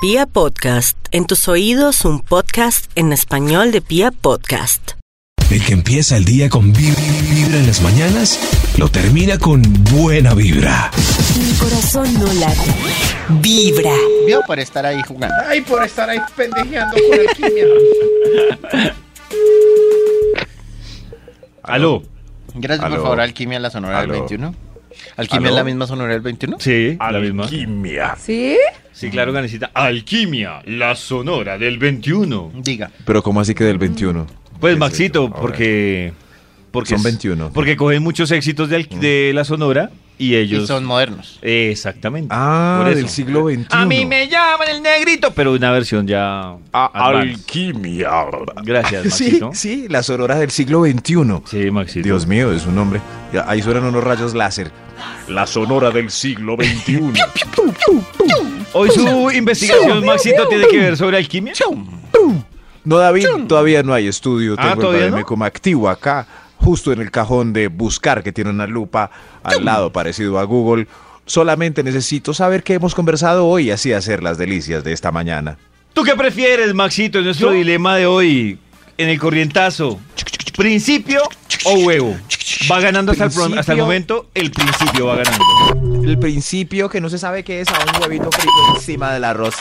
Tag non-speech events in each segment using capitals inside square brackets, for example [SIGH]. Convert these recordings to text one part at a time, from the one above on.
Pia Podcast, en tus oídos un podcast en español de Pia Podcast. El que empieza el día con vib- vibra en las mañanas, lo termina con buena vibra. Mi corazón no late, vibra. Vio por estar ahí jugando. Ay, por estar ahí pendejeando con alquimia. Aló. Gracias, Aló. por favor, Alquimia, la sonora Aló. del 21. ¿Alquimia es la misma sonora del 21? Sí, la misma. Alquimia. ¿Sí? Sí, claro, Ganesita. Alquimia, la sonora del 21. Diga. Pero ¿cómo así que del 21? Pues ¿Qué es Maxito, eso? A porque, porque Son es- 21. Porque cogen muchos éxitos de, al- de la sonora y ellos Y son modernos. exactamente. Ah, Por eso. del siglo XXI. A mí me llaman el negrito, pero una versión ya advanced. Alquimia. Gracias, [LAUGHS] Sí, Maxito. sí, la sonora del siglo XXI. Sí, Maxito. Dios mío, es un nombre. Ya, Ahí suenan unos rayos láser. La sonora del siglo XXI. Hoy su investigación, Maxito, tiene que ver sobre alquimia. No, David, todavía no hay estudio. Ah, Tengo ¿todavía el no? como activo acá, justo en el cajón de buscar, que tiene una lupa al lado, parecido a Google. Solamente necesito saber qué hemos conversado hoy y así hacer las delicias de esta mañana. ¿Tú qué prefieres, Maxito? Es nuestro dilema de hoy en el corrientazo. ¿Principio o huevo? Va ganando hasta el, pro- hasta el Principio. momento, el principio va ganando. El principio que no se sabe qué es a un huevito frito encima del arroz.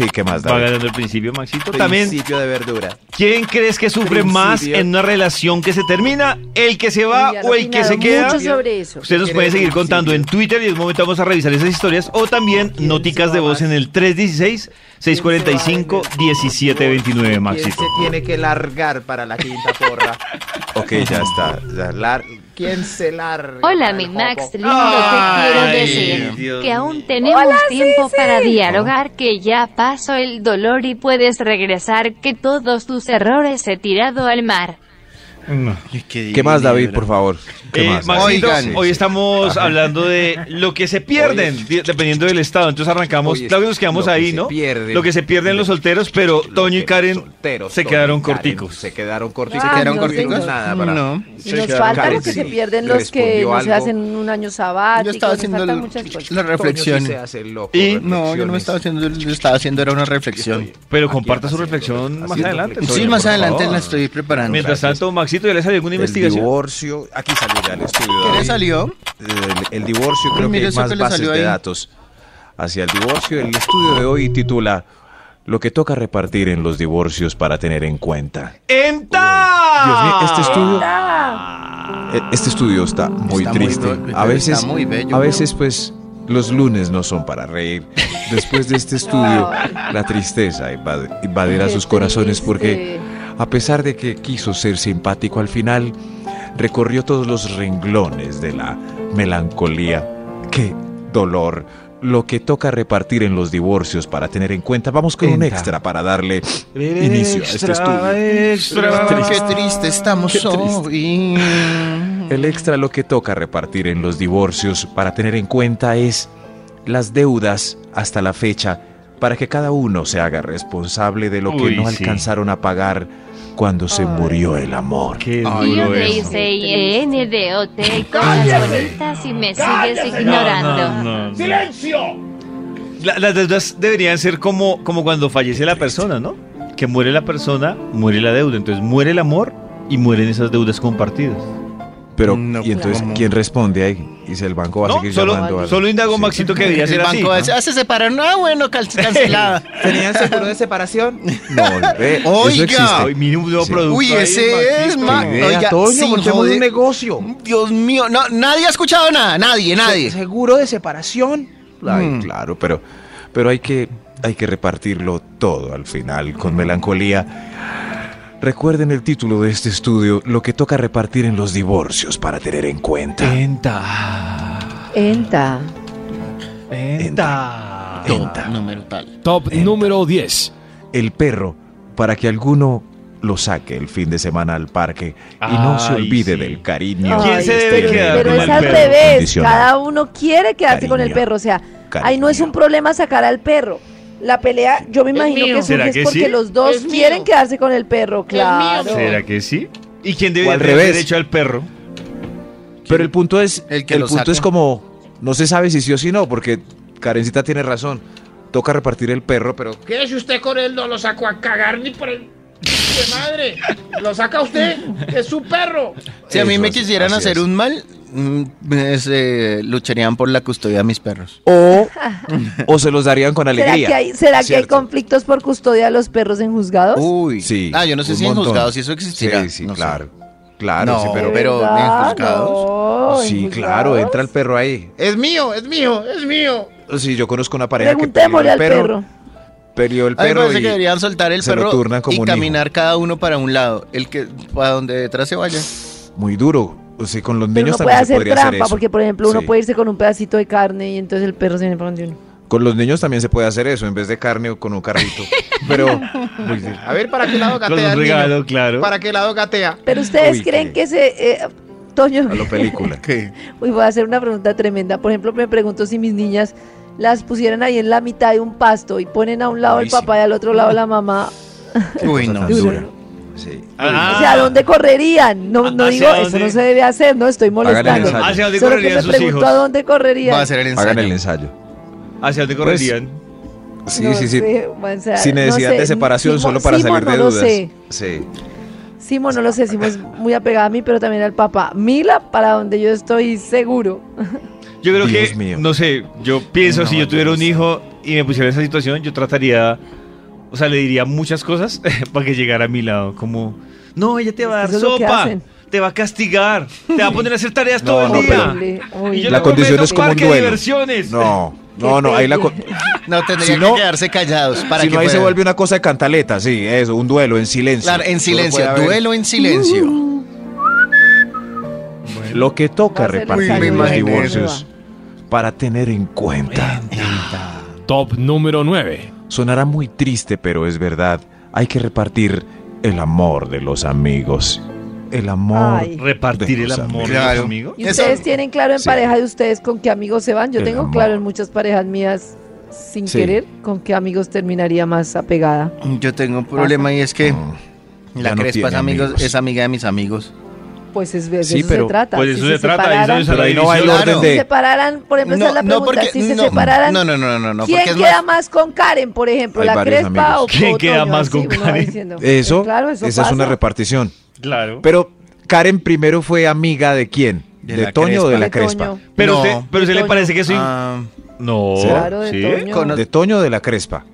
Sí, ¿qué más, Va David? ganando el principio, Maxito. También, Principio de verdura. ¿quién crees que sufre más en una relación que se termina? ¿El que se va o el que se queda? Mucho sobre eso. Ustedes nos pueden seguir contando en Twitter y en un momento vamos a revisar esas historias o también noticas de voz en el 316-645-1729, ¿Quién se Maxito. tiene que largar para la quinta porra? [LAUGHS] ok, ya está. ya lar- ¿Quién se larga? Hola, para mi el Max, jopo? lindo, te quiero decir Dios que mío. aún tenemos Hola, tiempo para dialogar, que ya pasó el dolor y puedes regresar, que todos tus errores he tirado al mar. ¿Qué más, David, por favor? ¿Qué Eh, más? Maxito, Oigan. hoy estamos hablando de lo que se pierden, di- dependiendo del estado. Entonces arrancamos, Oye, claro que nos quedamos que ahí, ¿no? pierde. lo que se pierden los solteros, pero Lo Toño y Karen solteros, se quedaron Karen corticos. Se quedaron corticos. Ah, ¿Se quedaron no corticos? tengo Nada para... No. Y nos falta Karen, lo que sí. se pierden los que no se hacen un año sabático. Yo estaba haciendo la reflexión. Y- No, yo no me estaba haciendo, yo estaba haciendo era una reflexión. Pero comparta su reflexión más adelante. Sí, más adelante la estoy preparando. Mientras tanto, Maxito, ¿ya le salió alguna El investigación? divorcio... Aquí salió ya el estudio. ¿Qué le salió? El, el divorcio creo que hay más que bases de ahí. datos hacia el divorcio. El estudio de hoy titula Lo que toca repartir en los divorcios para tener en cuenta. ¡Enta! Dios mío, este estudio, Ah, eh, este estudio está muy Está muy triste. be- a está veces, muy bello, a veces pues los lunes no son para reír. Después de este estudio, [LAUGHS] la tristeza invadirá sus corazones porque triste. A pesar de que quiso ser simpático al final, recorrió todos los renglones de la melancolía. ¡Qué dolor! Lo que toca repartir en los divorcios para tener en cuenta. Vamos con un extra para darle inicio a este estudio. Extra, Qué triste estamos hoy. El extra lo que toca repartir en los divorcios para tener en cuenta es las deudas hasta la fecha para que cada uno se haga responsable de lo que no sí. alcanzaron a pagar cuando se murió el amor. Qué duro no, Yo te eso. hice INDOT cosas bonitas y me sigues ignorando. No, no, no. ¡Silencio! La- las deudas deberían ser como, como cuando fallece la persona, ¿no? Que muere la persona, muere la deuda. Entonces muere el amor y mueren esas deudas compartidas. Pero, No, ¿y entonces ¿cómo? quién responde ahí? Dice el banco va a No, seguir solo, llamando al- solo indago Sí. Maxito que debía El ser así. banco ¿no? ah, se separaron. Ah, bueno, [LAUGHS] cancelada. ¿Tenían seguro de separación? [LAUGHS] No, eso Oiga. mire un nuevo Sí. producto Uy, ahí, ese es, Maxito. ma- Idea, Oiga, sin joder. un negocio. Dios mío, no, nadie ha escuchado nada, nadie, nadie. ¿Seguro de separación? Ay, Mm. claro, pero, pero hay, que, hay que repartirlo todo al final, con melancolía. Recuerden el título de este estudio, lo que toca repartir en los divorcios para tener en cuenta. Enta. Enta. Enta. Enta. Número tal. Top número 10. El perro, para que alguno lo saque el fin de semana al parque y no se Ay, olvide sí. del cariño. ¿Quién Ay, se debe pero- quedar Pero con es el al perro? revés. Cada uno quiere quedarse con el perro. O sea, Cariño. ahí no es un problema sacar al perro. La pelea, yo me imagino mío. que ¿Será surge que es porque sí? los dos Es mío. quieren quedarse con el perro, claro. ¿Será que sí? ¿Y quién debe O al tener revés. derecho al perro? Pero el punto es, El el, que lo punto saca. es como, no se sabe si sí o si no, porque Karencita tiene razón. toca repartir el perro, pero Quédese usted con él, no lo saco a cagar ni por el... ¡De madre! Lo saca usted, es su perro. Si a mí Eso, me así- quisieran así hacer es. un mal, mm, es, eh, lucharían por la custodia de mis perros. o, [LAUGHS] o se los darían con ¿Será alegría. que hay, será que hay conflictos por custodia de los perros en juzgados? Uy. Sí. Ah, yo no sé si en montón. juzgados si eso existirá. Sí, sí, No sé. claro. Claro, No, sí, ¿De pero, pero en juzgados. No, en sí, juzgados. claro, entra el perro ahí. Es mío, es mío, es mío. Sí, yo conozco una pareja que perdió Preguntémosle el al perro, perro. perdió el perro parece y que deberían soltar el perro como y hijo. caminar cada uno para un lado. El que para donde detrás se vaya. muy duro. O sea, con los Pero niños uno puede también se hacer podría trampa, hacer eso. porque por ejemplo uno Sí. puede irse con un pedacito de carne y entonces el perro se viene para donde uno. Con los niños también se puede hacer eso, en vez de carne o con un carrito. [LAUGHS] Pero, duro. A ver, ¿para qué lado Con gatea un el niño? regalo, claro. ¿Para qué lado gatea? Pero ustedes Uy, creen qué- que se... eh, Toño, a lo película. [LAUGHS] ¿Qué? uy, voy a hacer una pregunta tremenda. Por ejemplo, me pregunto si mis niñas las pusieran ahí en la mitad de un pasto y ponen a un lado el papá y al otro lado la mamá. [LAUGHS] Uy, no. dura. Sí. Ah, O sea, ¿a dónde correrían? No, no ¿Hacia digo, eso no se debe hacer, no estoy molestando. ¿Hacia dónde Solo que correrían me sus pregunto hijos? a dónde correrían. Va a hacer el ensayo. Hagan el ensayo. ¿Hacia dónde Pues, correrían? Sí, No sí, sí. sé, o sea, Sin no necesidad sé. de separación, Simo- solo para Simo salir de no lo dudas. sé. Sí. Simo no lo sé, Simo es muy apegada a mí, pero también al papá. Mila, para donde yo estoy seguro. [LAUGHS] Yo creo Dios que, mío. no sé, yo pienso, No, si yo tuviera un Dios. hijo y me pusiera en esa situación, yo trataría, o sea, le diría muchas cosas [LAUGHS] para que llegara a mi lado, como, no, ella te va a dar Eso es lo que sopa, hacen. te va a castigar, te va a poner a hacer tareas [LAUGHS] No, todo no, el día. Y yo La le condición prometo es como un parque de duelo. diversiones. No, [LAUGHS] no, no. Ahí la co-. No, tendría Si no- que quedarse callados para si que no, ahí se puedan. vuelve una cosa de cantaleta, sí, eso, un duelo en silencio. Claro, en Solo silencio, haber- duelo en silencio. Lo que toca Va a ser repartir de los divorcios para tener en cuenta. Top número 9. Sonará muy triste, pero es verdad. Hay que repartir el amor de los amigos. El amor. Ay. Repartir de el los amor, amigos. Claro. amigo. ¿Y Eso- ustedes tienen claro en Sí. pareja de ustedes con qué amigos se van? Yo El tengo amor. claro en muchas parejas mías, sin Sí. querer, con qué amigos terminaría más apegada. Yo tengo un problema y es que Mm, la ya no Crespa es, amigos, amigos. es amiga de mis amigos. Pues es, de Sí, eso pero- se trata. Pues de Si eso se trata, y separaran- eso es Pero ahí no Claro. orden si de. separaran, por ejemplo, esa es la pregunta, si se no, separaran, no, no, no, no, no, ¿quién porque es queda más- más con Karen, por ejemplo, Hay la Crespa amigos. o ¿Quién o queda Toño? más con Karen? diciendo. Eso, Claro, eso esa es una repartición. Claro. Pero Karen primero fue amiga de quién? De ¿De, la Toño o de la Crespa? Pero No. usted, pero usted le parece que soy... Ah, no, Claro, de. Toño. ¿De Toño o de la Crespa?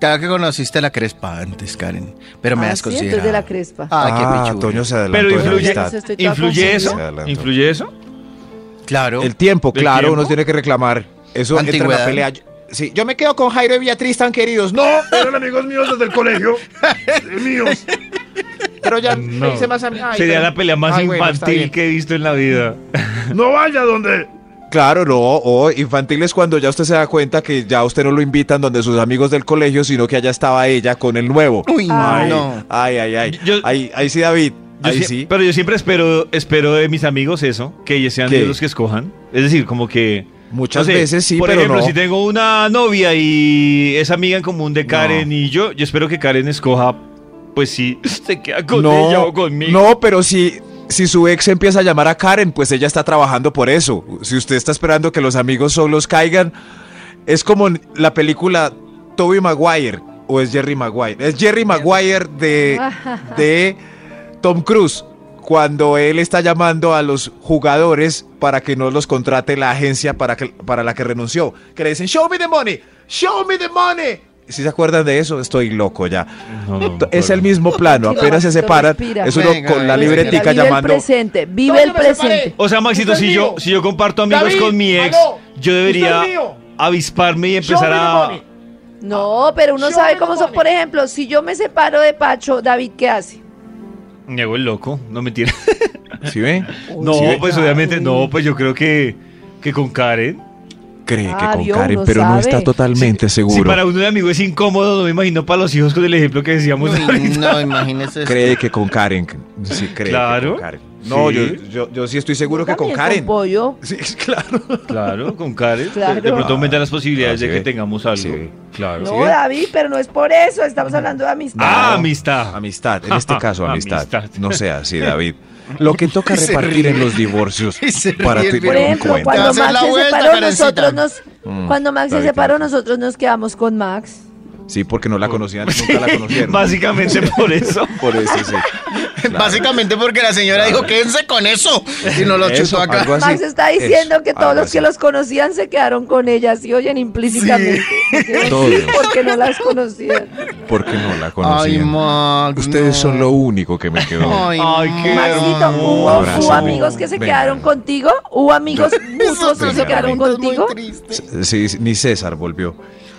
Claro que conociste a la Crespa antes, Karen. Pero me Ah, has sí, considerado. entonces de la Crespa. Ah, qué Ah, pichudo. Toño se adelantó. Pero en la influye, eso, influye eso. Claro. El tiempo, ¿El claro, tiempo? uno tiene que reclamar. Eso entra en la Antigüedad. pelea. Sí, yo me quedo con Jairo y Beatriz tan queridos. No, [LAUGHS] Eran amigos míos desde el colegio. míos. pero ya No. Me hice más Sería pero- la pelea más Ay, infantil que he visto en la vida. No vaya donde. Claro, no, o infantil es cuando ya usted se da cuenta que ya usted no lo invitan donde sus amigos del colegio, sino que allá estaba ella con el nuevo. Uy, Ay. no. Ay, ay, ay. Yo- ahí, ahí sí, David. Yo ahí sí. Pero yo siempre espero, espero de mis amigos eso, que ellos sean ¿Qué? los que escojan. Es decir, como que... Muchas no sé, veces sí, por pero ejemplo, no. si tengo una novia y es amiga en común de Karen y yo, yo espero que Karen escoja, pues si [LAUGHS] se queda con ella o conmigo. No, pero si, si su ex empieza a llamar a Karen, pues ella está trabajando por eso. Si usted está esperando que los amigos solos caigan, es como la película Toby Maguire o es Jerry Maguire. Es Jerry Maguire de, [LAUGHS] de Tom Cruise. Cuando él está llamando a los jugadores para que no los contrate la agencia para, que, para la que renunció. Que le dicen, show me the money, show me the money. Si se acuerdan de eso, estoy loco ya. No, no, T- es no. el mismo [LAUGHS] plano, apenas se separan, respira. es uno Venga, con la libretica vive llamando. el presente, vive ¿Dónde el presente. O sea, Maxito, si yo, si yo comparto amigos David, con mi ex, aló, yo debería avisparme y empezar a... No, pero uno sabe cómo son. Por ejemplo, si yo me separo de Pacho, David, ¿qué hace? Me hago el loco, no mentira. ¿Sí ve? No, ¿Sí ve? pues obviamente no, pues yo creo que, que con Karen. Cree que Ah, con Karen, pero no está totalmente Si seguro. para uno de amigo es incómodo, no me imagino para los hijos con el ejemplo que decíamos Uy, ahorita. no, imagínese. Cree que con Karen. Sí, cree que Claro. con Karen. No, Sí. yo, yo, yo sí estoy seguro que con Karen. pollo. [LAUGHS] Sí, claro. Claro, con Karen. de- Claro. De pronto aumentan las posibilidades Ah, sí de que tengamos algo. Sí. Claro. No, David, pero no es por eso. Estamos hablando de amistad. Ah, amistad. Amistad, en este caso [LAUGHS] amistad. Amistad. No sea así, [LAUGHS] David. Lo que toca repartir ríe. en los divorcios para ríe, tener Por ejemplo, cuenta. cuando Max la se vuelta, separó, nosotros nos. Mm, Cuando Max se separó, nosotros nos quedamos con Max. Sí, porque no la conocían, [LAUGHS] nunca la conocieron. Básicamente [LAUGHS] por eso. Por eso, sí. [LAUGHS] Claro. Básicamente porque la señora dijo, quédense con eso. Y no lo Eso, chutó acá. algo así. Max está diciendo Eso, que todos los que así. los conocían se quedaron con ellas y oyen implícitamente. Todos. Porque no las conocían. Porque no la Ay, conocían. Max. Ustedes no. son lo único que me quedó. Ay, Ay, qué Maxito. ¿hubo, hubo amigos que se Venga. quedaron contigo? ¿Hubo amigos mutuos que se quedaron contigo? Sí, sí, ni César volvió.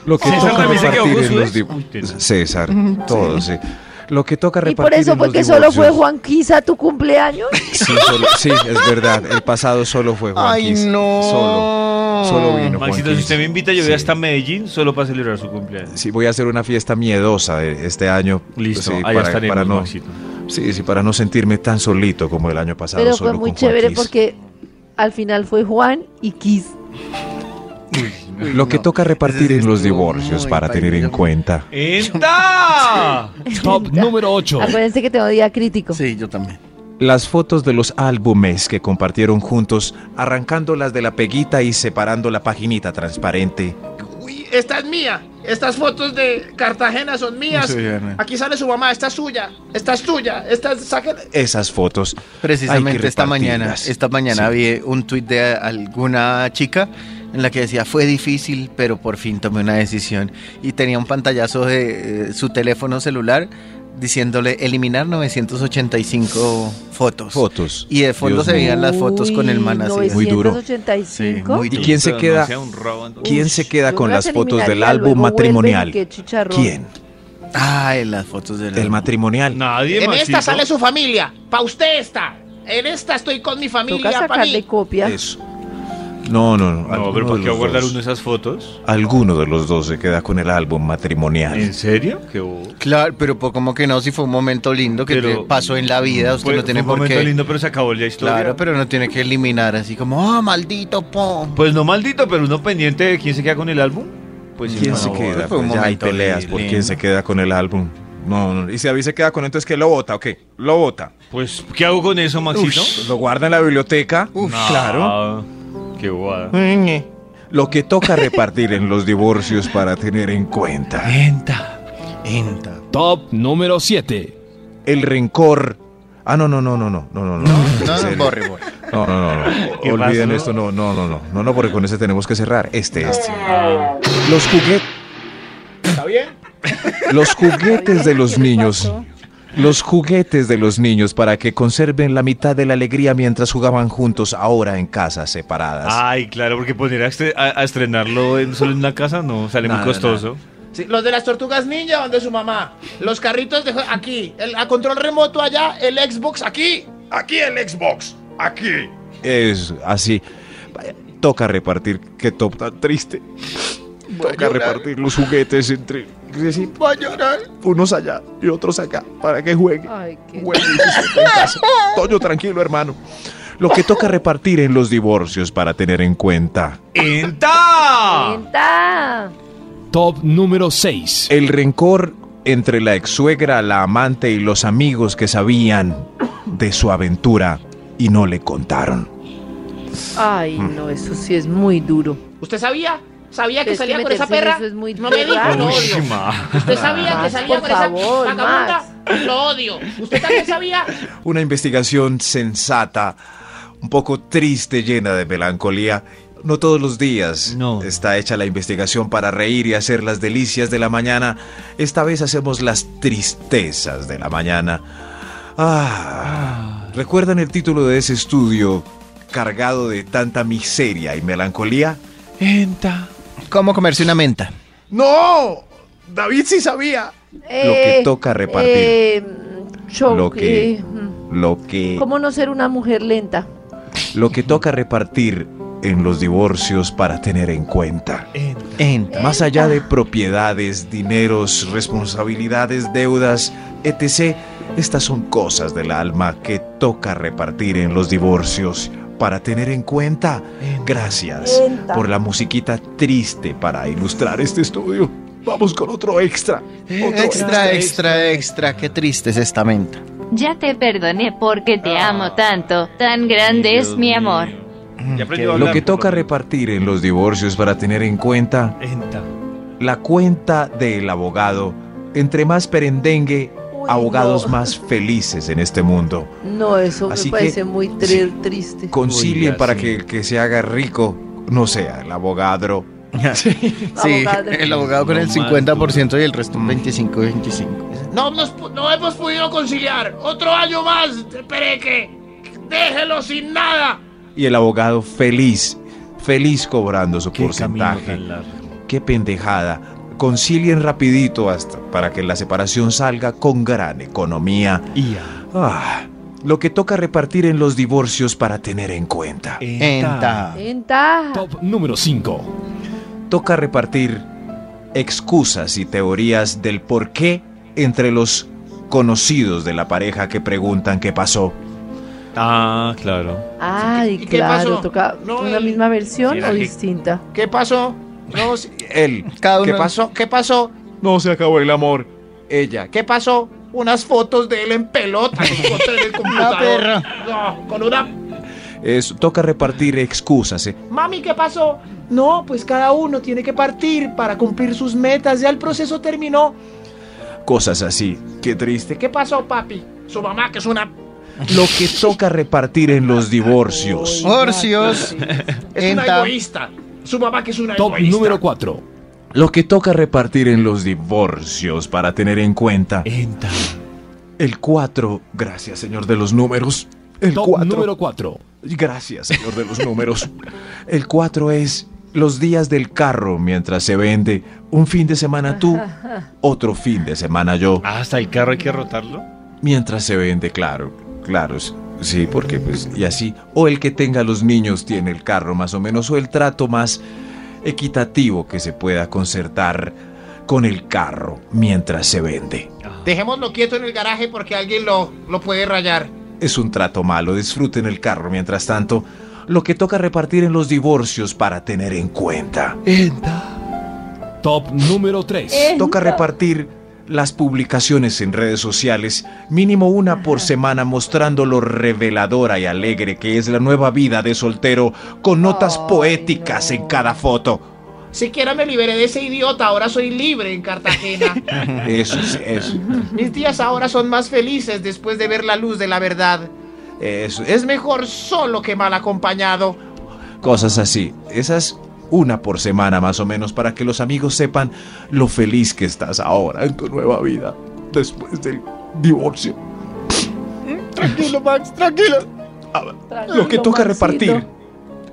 Lo que César toca repartir en los ex. di- Uy, César. Todos, sí. Lo que toca Y repartir por eso en fue los que solo fue divorcios- Juan Quisa tu cumpleaños. [LAUGHS] Sí, solo- sí, es verdad. El pasado solo fue Juan Ay, no. Solo, solo vino Juan Maxito, si usted me invita, yo voy Sí. hasta Medellín solo para celebrar su cumpleaños. Sí, voy a hacer una fiesta miedosa este año. Listo, Sí, allá para, estaremos, para no, Maxito. sí, sí, para no sentirme tan solito como el año pasado. Pero solo fue muy con chévere porque al final fue Juan y Kiss. Lo que no. toca repartir en los divorcios para tener en cuenta. ¡Enta! Top [LAUGHS] número 8. Acuérdense que tengo día crítico. Sí, yo también. Las fotos de los álbumes que compartieron juntos, arrancándolas de la peguita y separando la paginita transparente. Uy, esta es mía. Estas fotos de Cartagena son mías. Sí. Aquí sale su mamá. Esta es suya. Esta es tuya. Esta es... Esas fotos. Precisamente Hay que esta mañana, esta mañana Sí. vi un tuit de alguna chica en la que decía fue difícil, pero por fin tomé una decisión y tenía un pantallazo de eh, su teléfono celular diciéndole eliminar 985 fotos. Fotos. Y de fondo Dios se veían las fotos con el man así. Muy duro. 985. Sí, muy ¿Y quién se no queda? ¿Quién se queda con las fotos del álbum matrimonial? ¿Quién? Ay, las fotos del El matrimonial. Nadie, En esta sale su familia. Pa' usted está. En esta estoy con mi familia. Sacarle mí. copia. Eso. No, no, no. No, pero ¿por qué guardar uno de esas fotos? Alguno de los dos se queda con el álbum matrimonial. ¿En serio? Qué bobo. Claro, pero pues, como que no, si fue un momento lindo que Pero- te pasó en la vida, usted Fue- no tiene fue un por momento qué. lindo, pero se acabó la historia. Claro, pero no tiene que eliminar así como, ah, maldito po. Pues no maldito, pero uno pendiente de quién se queda con el álbum. Pues ¿Quién no, se no, queda? fue un Pues ya hay momento peleas por lindo. quién se queda con el álbum. No, no. Y si David se queda con entonces ¿qué lo vota? ¿O qué? ¿Lo vota? Pues, ¿qué hago con eso, Maxito? Ush, lo guarda en la biblioteca. No, Claro. Qué bobada. Lo que toca repartir en los divorcios para tener en cuenta. Venta. Enta. Top número 7. El rencor. Ah, no, no, no, no, no, no, no, no. No, serio. borre, borre. No, no, no, no. ¿Qué Olviden pasó? esto, no, no, no, no. No, no, porque con ese tenemos que cerrar. Este, este. Los juguetes. ¿Está bien? Los juguetes de los ¿Qué le niños. Los juguetes de los niños para que conserven la mitad de la alegría mientras jugaban juntos ahora en casas separadas. Ay, claro, porque poner a, estre- a- a estrenarlo en, solo en una casa no sale Nada, muy costoso. Sí, los de las tortugas ninja, donde su mamá. Los carritos de aquí. El a control remoto allá. El Xbox aquí. Aquí el Xbox. Aquí. Es así. Vaya, Toca repartir. Qué top tan triste. Toca repartir los juguetes entre. Decir, Va a llorar. unos allá y otros acá para que jueguen. Ay, qué... Y disfruten en casa. [LAUGHS] Toño, tranquilo, hermano. Lo que toca repartir en los divorcios para tener en cuenta. ¡Enta! Venta. Top número 6. El rencor entre la ex suegra, la amante y los amigos que sabían de su aventura y no le contaron. Ay, no, eso sí es muy duro. ¿Usted sabía? ¿Sabía que salía con esa perra? eso es muy no me raro. lo odio. ¿Usted sabía que salía por con esa vagabunda? Lo odio. ¿Usted también sabía? [LAUGHS] Una investigación sensata, un poco triste, llena de melancolía. No todos los días No. está hecha la investigación para reír y hacer las delicias de la mañana. Esta vez hacemos las tristezas de la mañana. Ah, ¿recuerdan el título de ese estudio cargado de tanta miseria y melancolía? ¡Enta! ¿Cómo comerse una menta? ¡No! David sí sabía. Lo que toca repartir. eh, show, Lo que- eh, mm. Lo que... ¿Cómo no ser una mujer lenta? Lo que toca repartir en los divorcios para tener en cuenta. Enta. Más allá de propiedades, dineros, responsabilidades, deudas, etc. Estas son cosas del alma que toca repartir en los divorcios para tener en cuenta. Gracias por la musiquita triste para ilustrar este estudio. Vamos con otro extra. Otro Extra, extra, extra. Qué triste es esta menta. Ya te perdoné porque te amo tanto. Tan grande es mi amor. A Lo que toca repartir en los divorcios para tener en cuenta Enta. la cuenta del abogado. Entre más perendengue, abogados no. más felices en este mundo. No, eso Así me que- parece muy tri- triste. Concilien Oiga, para sí. que el que se haga rico no sea el abogado. [LAUGHS] Sí, el abogado con el No más 50% y el resto un 25 y 25. No, nos pu- no hemos podido conciliar. Otro año más, Pereque. Déjelo sin nada. Y el abogado feliz, feliz cobrando su Qué porcentaje. Qué pendejada. Concilien rapidito hasta para que la separación salga con gran economía. Ia. Ah, lo que toca repartir en los divorcios para tener en cuenta. Enta. Enta. Top número 5. Toca repartir excusas y teorías del por qué entre los conocidos de la pareja que preguntan qué pasó. Ah, claro. Ay, ¿Y qué claro. pasó? Toca No, una el- misma versión ¿Será o distinta. ¿Qué pasó? No, Él, Cada ¿qué pasó? ¿Qué pasó? No se acabó el amor. Ella, ¿Qué pasó? Unas fotos de él en pelota. encontré en el [LAUGHS] computador. perra. No, con una Eso, toca repartir excusas. ¿eh? Mami, ¿qué pasó? No, pues cada uno tiene que partir para cumplir sus metas. Ya el proceso terminó. Cosas así. Qué triste. ¿Qué pasó, papi? Su mamá, que es una. Lo que toca repartir en los divorcios. Orcios. [LAUGHS] Es una egoísta. Su mamá, que es una Top egoísta. número 4. Lo que toca repartir en los divorcios para tener en cuenta. Enta. El 4. Gracias, señor de los números. El Top 4. número 4. Gracias, señor de los números. El 4 es los días del carro mientras se vende. Un fin de semana tú, otro fin de semana yo. Ah, hasta el carro hay que rotarlo. Mientras se vende, claro, claro. Sí, porque pues, y así. O el que tenga los niños tiene el carro más o menos, o el trato más equitativo que se pueda concertar con el carro mientras se vende. Dejémoslo quieto en el garaje porque alguien lo, lo puede rayar. Es un trato malo, disfruten el carro mientras tanto. Lo que toca repartir en los divorcios para tener en cuenta. Top número 3. Enta. Toca repartir las publicaciones en redes sociales, mínimo una por semana, mostrando lo reveladora y alegre que es la nueva vida de soltero, con notas poéticas no. en cada foto. Siquiera me liberé de ese idiota. Ahora soy libre en Cartagena. [LAUGHS] Eso es, eso, Mis días ahora son más felices después de ver la luz de la verdad. eso, Es mejor solo que mal acompañado. cosas así. Esas una por semana más o menos para que los amigos sepan lo feliz que estás ahora en tu nueva vida después del divorcio. Tranquilo, Max, tranquilo. Lo que toca Maxito. repartir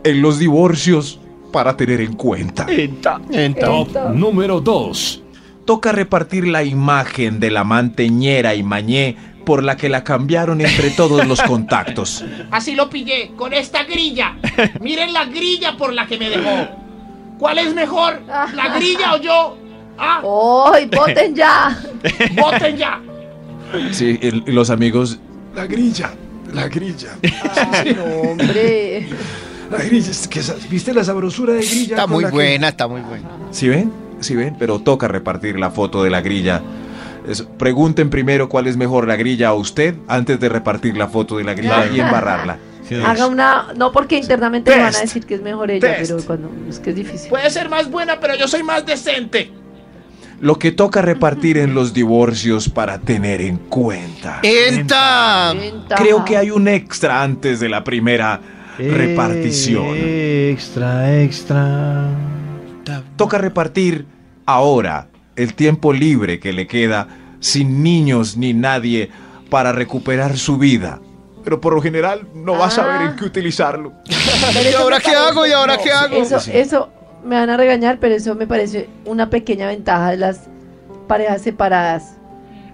en los divorcios para tener en cuenta. Enta. Enta. Top número 2. Toca repartir la imagen de la manteñera y mañé por la que la cambiaron entre todos los contactos. Así lo pillé, con esta grilla. Miren la grilla por la que me dejó. ¿Cuál es mejor? ¿La grilla o yo? Ah, ¡Ay, voten ya! [LAUGHS] voten ya. Sí, el- y los amigos. La grilla, la grilla, Ay, no, hombre. la grilla. es que esa- ¿Viste la sabrosura de grilla? Está muy que- buena, está muy buena. ¿Sí ven? ¿Sí ven? Pero toca repartir la foto de la grilla. Es- pregunten primero cuál es mejor, la grilla o usted, antes de repartir la foto de la grilla y embarrarla. Haga una. No, porque internamente me van a decir que es mejor ella, Test. pero cuando. Es que es difícil. Puede ser más buena, pero yo soy más decente. Lo que toca repartir en los divorcios para tener en cuenta. ¡Enta! Creo que hay un extra antes de la primera repartición. Extra, extra. Toca repartir ahora el tiempo libre que le queda sin niños ni nadie para recuperar su vida. Pero por lo general no va a saber en qué utilizarlo. [LAUGHS] ¿Y ahora qué hago? ¿Y ahora qué hago? Eso, Sí. eso me van a regañar, pero eso me parece una pequeña ventaja de las parejas separadas.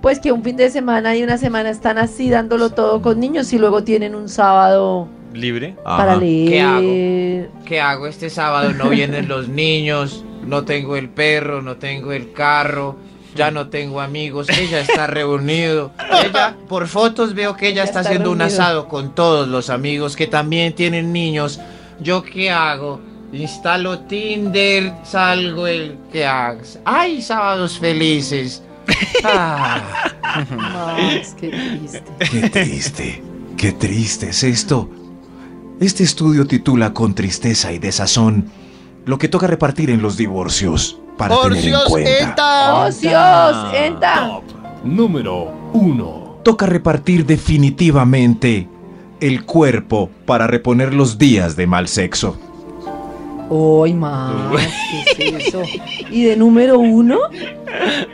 Pues que un fin de semana y una semana están así dándolo todo con niños y luego tienen un sábado Libre. para Ajá. leer. ¿Qué hago? ¿Qué hago? Este sábado no vienen los niños, no tengo el perro, no tengo el carro. Ya no tengo amigos, ella está reunido. Ella, por fotos veo que ella está, está haciendo un asado con todos los amigos que también tienen niños. ¿Yo qué hago? Instalo Tinder, salgo el... ¿Qué hagas? ¡Ay, sábados felices! [LAUGHS] Ah. Max, qué triste. Qué triste, qué triste es esto. Este estudio titula Con tristeza y desazón lo que toca repartir en los divorcios para tener en ¡Orcios, cuenta. ETA! ¡Oh, Dios! ¡Enta! Número 1. Toca repartir definitivamente el cuerpo para reponer los días de mal sexo. ¡Ay, Max! ¿Qué es [LAUGHS] eso? ¿Y de número uno?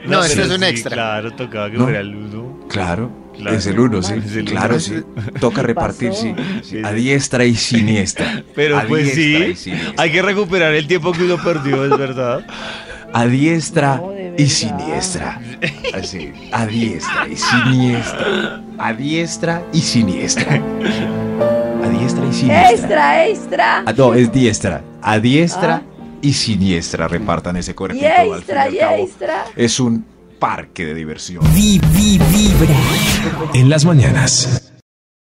No, eso pero es un sí, extra. Claro, tocaba que ¿No? fuera el uno. Claro, Claro. es el uno, sí. Uno. claro, sí. Toca repartir, sí. Sí, A diestra y siniestra. Pero A pues sí, hay que recuperar el tiempo que uno perdió, es verdad. [LAUGHS] A diestra No, y siniestra. Así. A diestra y siniestra. A diestra y siniestra. A diestra y siniestra. ¡Extra, extra! Ah, no, es diestra. A diestra Ah. y siniestra repartan ese ¡Y cuerpito. al fin extra, y y al cabo. extra! Es un parque de diversión. En las mañanas.